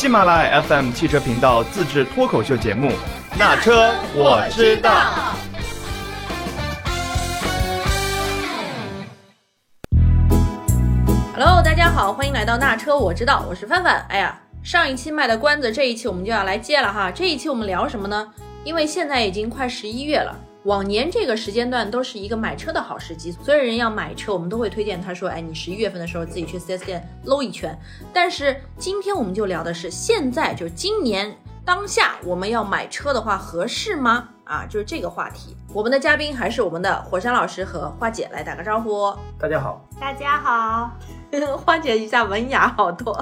喜马拉雅 FM 汽车频道自制脱口秀节目《那车我知道》。Hello，大家好，欢迎来到那车我知道，我是范范。哎呀，上一期卖的关子，这一期我们就要来接了哈。这一期我们聊什么呢？因为现在已经快十一月了，往年这个时间段都是一个买车的好时机，所有人要买车，我们都会推荐他说，哎，你十一月份的时候自己去 4S 店搂一圈。但是今天我们就聊的是现在，就是今年当下我们要买车的话合适吗？啊，就是这个话题。我们的嘉宾还是我们的火山老师和花姐来打个招呼。大家好，大家好，花姐一下文雅好多。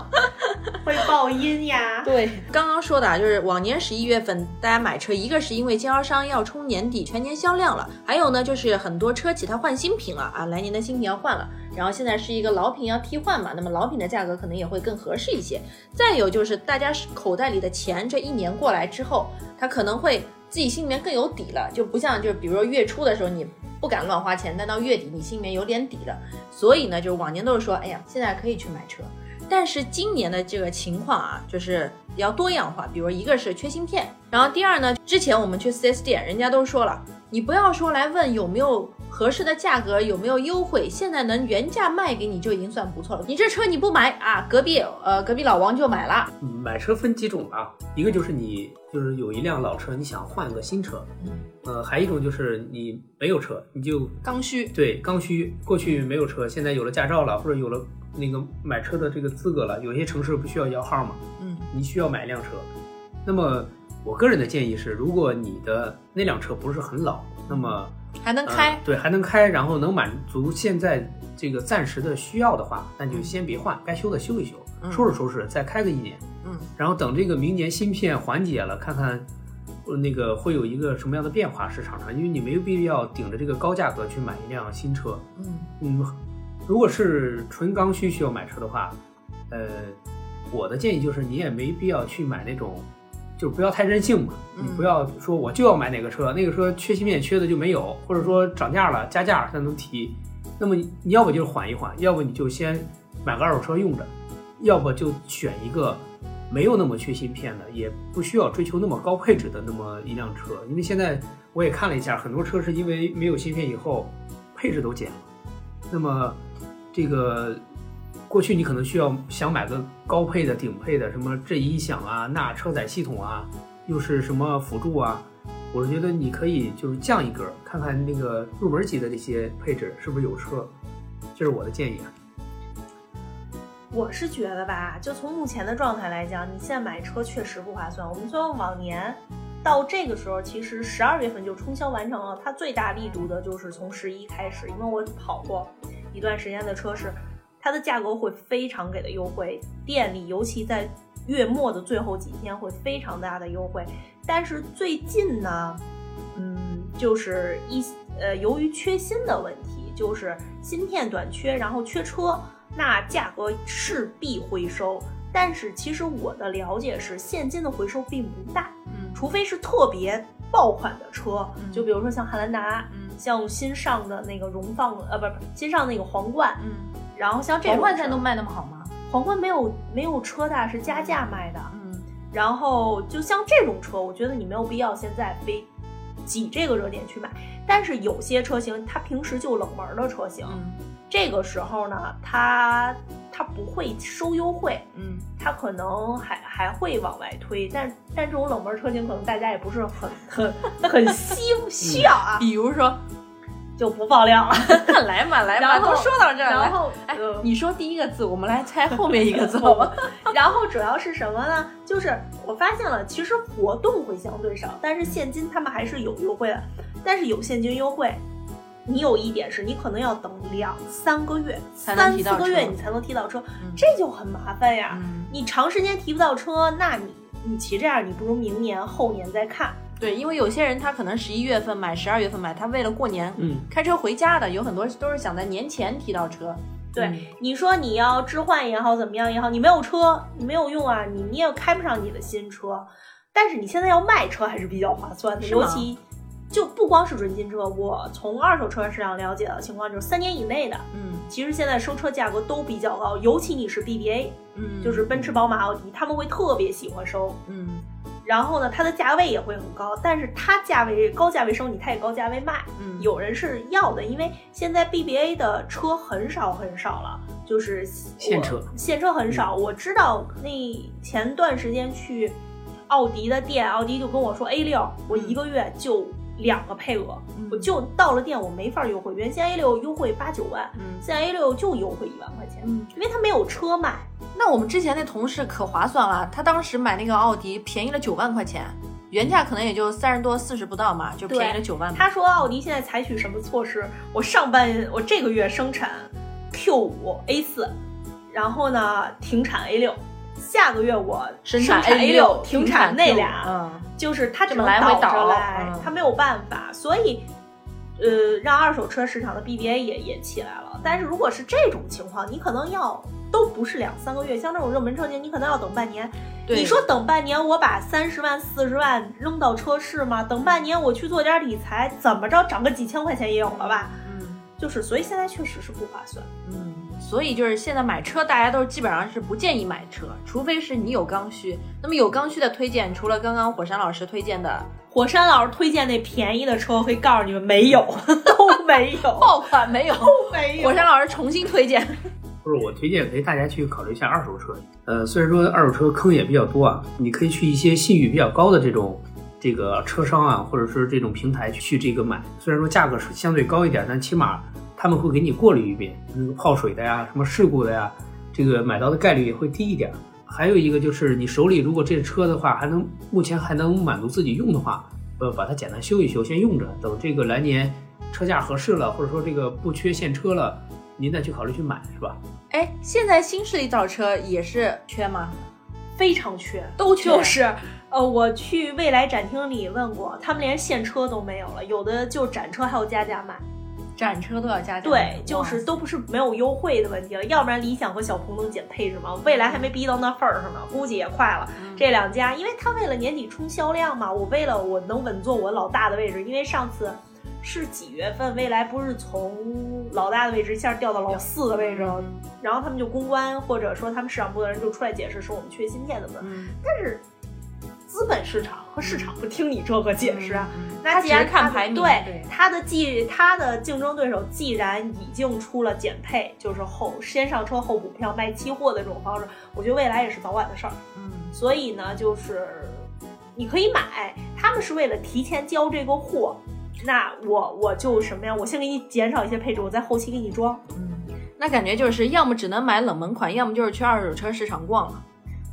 会爆音呀。对，刚刚说的啊，就是往年十一月份大家买车，一个是因为经销商要冲年底全年销量了，还有呢就是很多车企它换新品了啊，来年的新品要换了，然后现在是一个老品要替换嘛，那么老品的价格可能也会更合适一些。再有就是大家口袋里的钱这一年过来之后，他可能会自己心里面更有底了，就不像就是比如说月初的时候你不敢乱花钱，但到月底你心里面有点底了。所以呢，就是往年都是说，哎呀，现在可以去买车。但是今年的这个情况啊，就是比较多样化。比如一个是缺芯片，然后第二呢，之前我们去四 S 店，人家都说了，你不要说来问有没有合适的价格，有没有优惠，现在能原价卖给你就已经算不错了。你这车你不买啊，隔壁呃隔壁老王就买了。买车分几种啊？一个就是你就是有一辆老车，你想换个新车，呃，还有一种就是你没有车，你就刚需，对刚需，过去没有车，现在有了驾照了，或者有了那个买车的这个资格了，有些城市不需要摇号嘛，嗯，你需要买一辆车。那么我个人的建议是，如果你的那辆车不是很老，那么还能开，呃对，还能开，然后能满足现在这个暂时的需要的话，那就先别换，该修的修一修，嗯收拾收拾，再开个一年，嗯，然后等这个明年芯片缓解了，看看。呃那个会有一个什么样的变化市场上？因为你没有必要顶着这个高价格去买一辆新车。嗯嗯，如果是纯刚需需要买车的话，呃，我的建议就是你也没必要去买那种，就不要太任性嘛。嗯你不要说我就要买哪个车，那个车缺芯片缺的就没有，或者说涨价了加价才能提。那么你你要不就是缓一缓，要不你就先买个二手车用着，要不就选一个没有那么缺芯片的，也不需要追求那么高配置的那么一辆车。因为现在我也看了一下，很多车是因为没有芯片以后配置都减了。那么这个过去你可能需要想买个高配的、顶配的，什么这音响啊、那车载系统啊，又是什么辅助啊，我是觉得你可以就是降一格，看看那个入门级的这些配置是不是有车，这是我的建议啊。我是觉得吧，就从目前的状态来讲，你现在买车确实不划算。我们说往年到这个时候，其实十二月份就冲销完成了，它最大力度的就是从十一开始，因为我跑过一段时间的车是，它的价格会非常给的优惠，店里尤其在月末的最后几天会非常大的优惠。但是最近呢，嗯，就是一呃，由于缺芯的问题，就是芯片短缺，然后缺车。那价格势必回收，但是其实我的了解是，现金的回收并不大，嗯除非是特别爆款的车，嗯就比如说像汉兰达，嗯像新上的那个荣放，呃，不是新上那个皇冠，嗯，然后像这皇种车冠现在都卖那么好吗？皇冠没有没有车大，是加价卖的。嗯然后就像这种车，我觉得你没有必要现在非挤这个热点去买。但是有些车型它平时就冷门的车型，嗯这个时候呢，它它不会收优惠，嗯它可能还还会往外推，但但这种冷门车型可能大家也不是很很很希需要啊，比如说，就不爆料了。来 嘛来嘛，都说到这儿了，然后，你说第一个字，我们来猜后面一个字好吗？然后主要是什么呢？就是我发现了，其实活动会相对少，但是现金他们还是有优惠的。但是有现金优惠，你有一点是你可能要等两三个月、三四个月你才能提到车，嗯这就很麻烦呀。嗯，你长时间提不到车，那你你其这样，你不如明年后年再看。对，因为有些人他可能十一月份买，十二月份买，他为了过年嗯，开车回家的，有很多都是想在年前提到车。对，嗯你说你要置换也好，怎么样也好，你没有车，你没有用啊，你你也开不上你的新车。但是你现在要卖车还是比较划算的，尤其就不光是准新车，我从二手车市场了解的情况就是三年以内的，嗯其实现在收车价格都比较高，尤其你是 BBA，嗯，就是奔驰、宝马、奥迪，他们会特别喜欢收。嗯然后呢，它的价位也会很高，但是它价位高价位收你，它也高价位卖。嗯有人是要的，因为现在 BBA 的车很少很少了，就是现车现车很少。我知道那前段时间去奥迪的店，奥迪就跟我说 A 六，我一个月就两个配额，嗯我就到了店我没法优惠，原先 A 六优惠八九万，嗯现在 A 六就优惠一万块钱，嗯，因为它没有车卖。那我们之前那同事可划算了，他当时买那个奥迪便宜了九万块钱，原价可能也就三十多四十不到嘛，就便宜了九万。他说奥迪现在采取什么措施？我上半我这个月生产 Q 五 A 四，然后呢停产 A 六，下个月我生产 A 六停产那俩，嗯就是它只能倒着倒来，嗯它没有办法，所以。呃，让二手车市场的 BBA 也也起来了，但是如果是这种情况，你可能要都不是两三个月，像这种热门车型，你可能要等半年。你说等半年，我把三十万、四十万扔到车市吗？等半年我去做点理财，怎么着涨个几千块钱也有了吧？嗯就是，所以现在确实是不划算。嗯，所以就是现在买车，大家都基本上是不建议买车，除非是你有刚需。那么有刚需的推荐，除了刚刚火山老师推荐的火山老师推荐那便宜的车，我会告诉你们没有，都没有，爆款没有，没有火山老师重新推荐。不是，我推荐给大家去考虑一下二手车。呃，虽然说二手车坑也比较多啊，你可以去一些信誉比较高的这种这个车商啊，或者是这种平台去这个买。虽然说价格是相对高一点，但起码他们会给你过滤一遍，那个泡水的呀、什么事故的呀，这个买到的概率也会低一点。还有一个就是你手里如果这车的话，还能目前还能满足自己用的话，呃，把它简单修一修，先用着，等这个来年车价合适了，或者说这个不缺现车了，您再去考虑去买，是吧？哎，现在新势力造车也是缺吗？非常缺，都缺就是，呃，我去未来展厅里问过，他们连现车都没有了，有的就展车还要加价卖。展车都要加价。对，就是都不是没有优惠的问题了，要不然理想和小鹏能减配置吗？未来还没逼到那份儿上呢，估计也快了。嗯这两家，因为他为了年底冲销量嘛，我为了我能稳坐我老大的位置，因为上次是几月份，未来不是从老大的位置一下掉到老四的位置了，然后他们就公关或者说他们市场部的人就出来解释说我们缺芯片怎么的，嗯，但是资本市场和市场不听你这个解释啊。嗯那既然看它的排名对对它的既它的竞争对手既然已经出了减配，就是后先上车后补票卖期货的这种方式，我觉得未来也是早晚的事儿。嗯所以呢，就是你可以买，他们是为了提前交这个货。那我我就什么呀？我先给你减少一些配置，我在后期给你装。嗯，那感觉就是要么只能买冷门款，要么就是去二手车市场逛了。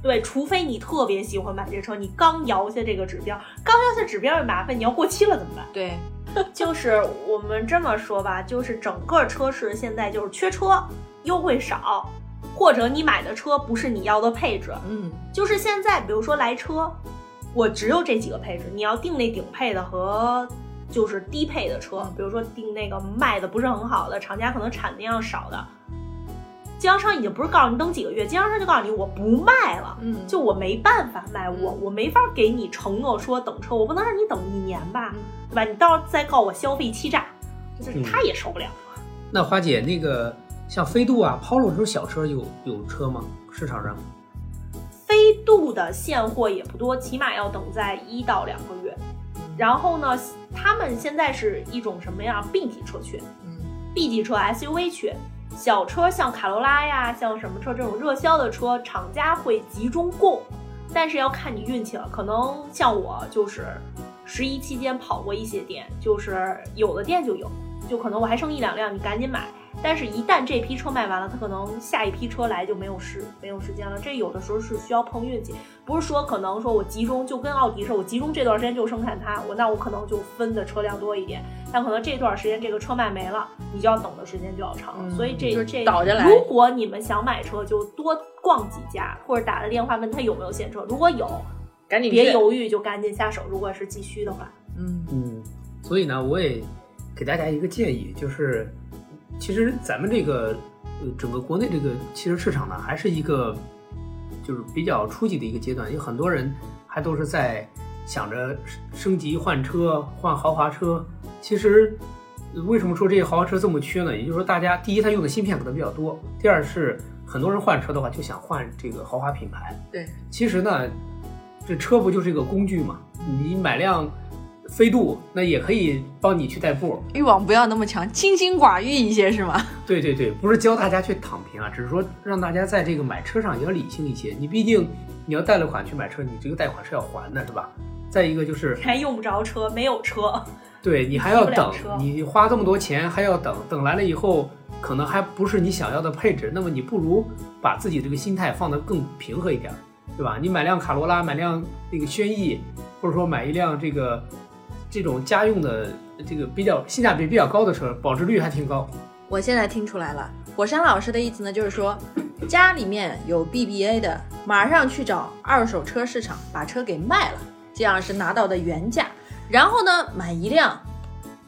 对，除非你特别喜欢买这车，你刚摇下这个指标，刚摇下指标也麻烦，你要过期了怎么办？对，就是我们这么说吧，就是整个车市现在就是缺车，优惠少，或者你买的车不是你要的配置。嗯就是现在，比如说来车，我只有这几个配置，你要定那顶配的和就是低配的车，比如说定那个卖的不是很好的，厂家可能产量少的，经销商已经不是告诉你等几个月，经销商就告诉你我不卖了。嗯，就我没办法卖，我我没法给你承诺说等车，我不能让你等一年吧，嗯对吧？你到时候再告我消费欺诈，就是嗯他也受不了。那花姐，那个像飞度啊、Polo 这种小车有有车吗？市场上？飞度的现货也不多，起码要等在一到两个月。然后呢，他们现在是一种什么样？B 级车缺嗯，B 级车 SUV 缺，小车像卡罗拉呀，像什么车这种热销的车，厂家会集中供，但是要看你运气了。可能像我就是十一期间跑过一些店，就是有的店就有，就可能我还剩一两辆，你赶紧买。但是，一旦这批车卖完了，它可能下一批车来就没有时没有时间了。这有的时候是需要碰运气，不是说可能说我集中就跟奥迪似的，我集中这段时间就生产它，我那我可能就分的车辆多一点，但可能这段时间这个车卖没了，你就要等的时间就要长了。嗯所以这就是这倒着来如果你们想买车，就多逛几家，或者打个电话问他有没有现车，如果有，赶紧。别犹豫，就赶紧下手。如果是急需的话，嗯嗯，所以呢，我也给大家一个建议，就是其实咱们这个呃整个国内这个汽车市场呢，还是一个就是比较初级的一个阶段，有很多人还都是在想着升级换车换豪华车，其实为什么说这些豪华车这么缺呢？也就是说，大家第一，它用的芯片可能比较多；第二是很多人换车的话就想换这个豪华品牌。对，其实呢，这车不就是一个工具嘛？你买辆飞度，那也可以帮你去代步。欲望不要那么强，清心寡欲一些是吗？对对对，不是教大家去躺平啊，只是说让大家在这个买车上也要理性一些。你毕竟你要贷了款去买车，你这个贷款是要还的，是吧？再一个就是还用不着车，没有车，对你还要等你花这么多钱还要等，等来了以后可能还不是你想要的配置，那么你不如把自己这个心态放得更平和一点，对吧？你买辆卡罗拉，买辆那个轩逸，或者说买一辆这个这种家用的这个比较性价比比较高的车，保值率还挺高。我现在听出来了，火山老师的意思呢，就是说家里面有 BBA 的，马上去找二手车市场把车给卖了，这样是拿到的原价，然后呢买一辆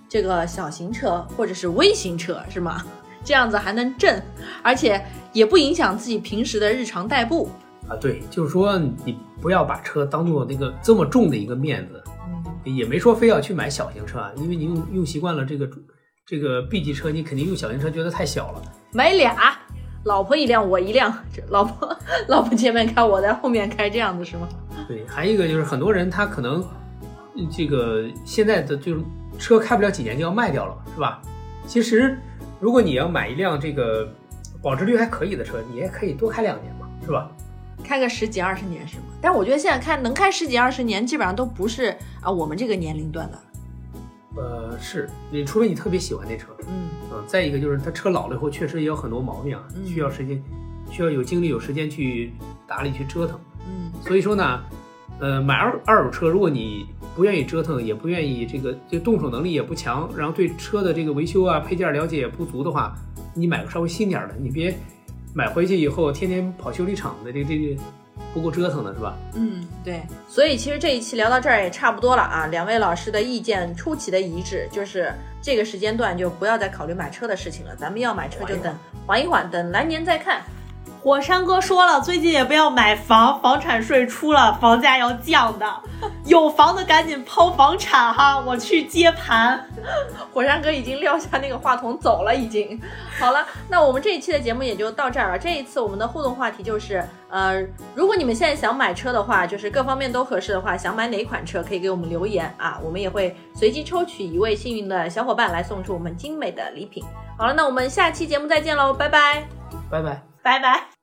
这个小型车或者是微型车，是吗？这样子还能挣，而且也不影响自己平时的日常代步。啊，对，就是说你不要把车当做那个这么重的一个面子，嗯，也没说非要去买小型车啊，因为你用用习惯了这个这个 B 级车，你肯定用小型车觉得太小了。买俩，老婆一辆，我一辆，这老婆老婆前面开，我在后面开，这样子是吗？对，还有一个就是很多人他可能嗯这个现在的就是车开不了几年就要卖掉了，是吧？其实如果你要买一辆这个保值率还可以的车，你也可以多开两年嘛，是吧？开个十几二十年是吗？但我觉得现在开能开十几二十年，基本上都不是啊我们这个年龄段的。呃，是你除非你特别喜欢那车，嗯嗯，再一个就是它车老了以后确实也有很多毛病啊，嗯需要时间，需要有精力有时间去打理去折腾。嗯所以说呢，呃，买二二手车，如果你不愿意折腾，也不愿意这个就动手能力也不强，然后对车的这个维修啊配件了解也不足的话，你买个稍微新点的，你别买回去以后天天跑修理厂的，这这这不够折腾的是吧？嗯，对。所以其实这一期聊到这儿也差不多了啊，两位老师的意见出奇的一致，就是这个时间段就不要再考虑买车的事情了，咱们要买车就等缓一缓，等来年再看。火山哥说了，最近也不要买房，房产税出了，房价要降的。有房的赶紧抛房产哈，我去接盘。火山哥已经撂下那个话筒走了，已经。好了，那我们这一期的节目也就到这儿了。这一次我们的互动话题就是，呃，如果你们现在想买车的话，就是各方面都合适的话，想买哪款车可以给我们留言啊，我们也会随机抽取一位幸运的小伙伴来送出我们精美的礼品。好了，那我们下期节目再见喽，拜拜。拜拜。拜拜。